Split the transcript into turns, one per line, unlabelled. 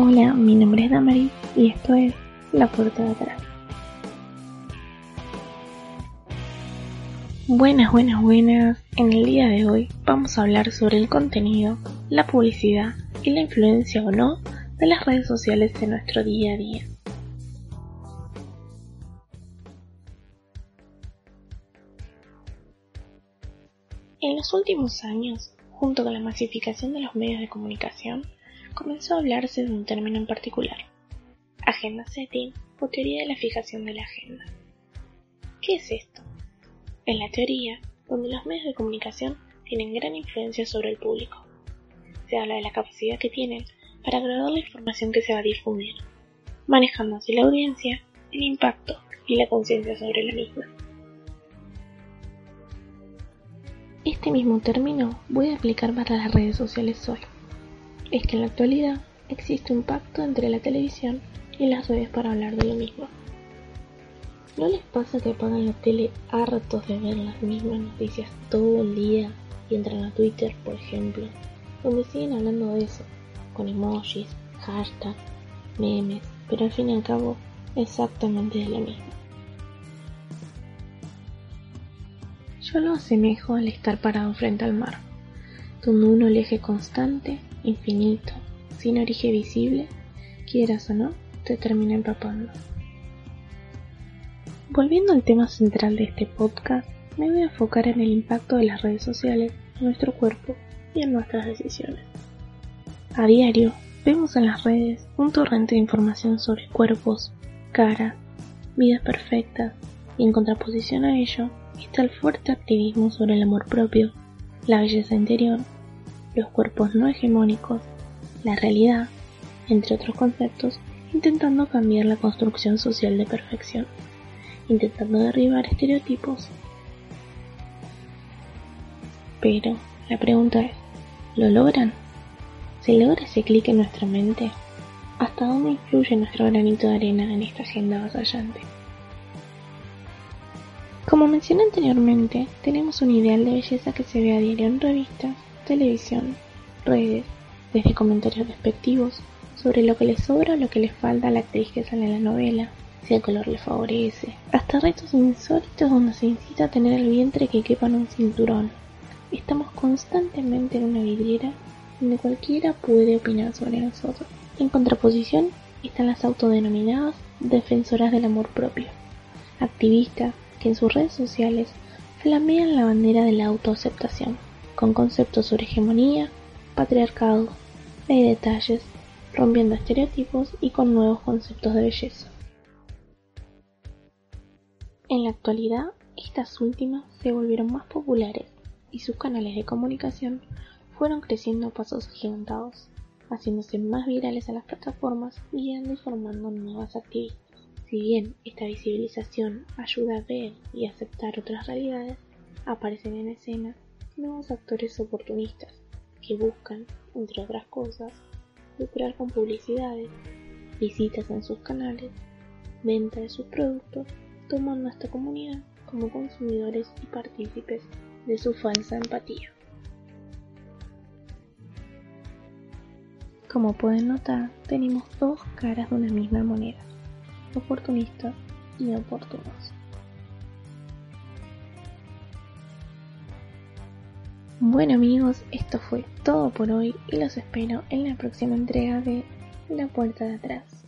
Hola, mi nombre es Damari y esto es La Puerta de Atrás. Buenas, buenas, buenas. En el día de hoy vamos a hablar sobre el contenido, la publicidad y la influencia o no de las redes sociales en nuestro día a día. En los últimos años, junto con la masificación de los medios de comunicación, comenzó a hablarse de un término en particular, agenda setting o teoría de la fijación de la agenda. ¿Qué es esto? Es la teoría donde los medios de comunicación tienen gran influencia sobre el público. Se habla de la capacidad que tienen para graduar la información que se va a difundir, manejando así la audiencia, el impacto y la conciencia sobre la misma. Este mismo término voy a aplicar para las redes sociales hoy. Es que en la actualidad existe un pacto entre la televisión y las redes para hablar de lo mismo. ¿No les pasa que apagan la tele hartos de ver las mismas noticias todo el día y entran a Twitter, por ejemplo, donde siguen hablando de eso, con emojis, hashtags, memes, pero al fin y al cabo exactamente de lo mismo? Yo lo asemejo al estar parado frente al mar, donde un oleaje constante, infinito, sin origen visible, quieras o no, te termina empapando. Volviendo al tema central de este podcast, me voy a enfocar en el impacto de las redes sociales en nuestro cuerpo y en nuestras decisiones. A diario, vemos en las redes un torrente de información sobre cuerpos, caras, vidas perfectas, y en contraposición a ello, está el fuerte activismo sobre el amor propio, la belleza interior, los cuerpos no hegemónicos, la realidad, entre otros conceptos, intentando cambiar la construcción social de perfección, intentando derribar estereotipos. Pero la pregunta es, ¿lo logran? ¿Se logra ese clic en nuestra mente? ¿Hasta dónde influye nuestro granito de arena en esta agenda avasallante? Como mencioné anteriormente, tenemos un ideal de belleza que se ve a diario en revistas, televisión, redes, desde comentarios despectivos sobre lo que le sobra o lo que le falta a la actriz que sale en la novela, si el color le favorece, hasta retos insólitos donde se incita a tener el vientre que quepa en un cinturón. Estamos constantemente en una vidriera donde cualquiera puede opinar sobre nosotros. En contraposición están las autodenominadas defensoras del amor propio, activistas que en sus redes sociales flamean la bandera de la autoaceptación, con conceptos sobre hegemonía, patriarcado, ley de detalles, rompiendo estereotipos y con nuevos conceptos de belleza. En la actualidad, estas últimas se volvieron más populares y sus canales de comunicación fueron creciendo a pasos agigantados, haciéndose más virales a las plataformas y guiando y formando nuevas activistas. Si bien esta visibilización ayuda a ver y aceptar otras realidades, aparecen en escena nuevos actores oportunistas que buscan, entre otras cosas, lucrar con publicidades, visitas en sus canales, venta de sus productos, tomando a esta comunidad como consumidores y partícipes de su falsa empatía. Como pueden notar, tenemos dos caras de una misma moneda oportunistas y oportunos. Bueno amigos, esto fue todo por hoy y los espero en la próxima entrega de La Puerta de Atrás.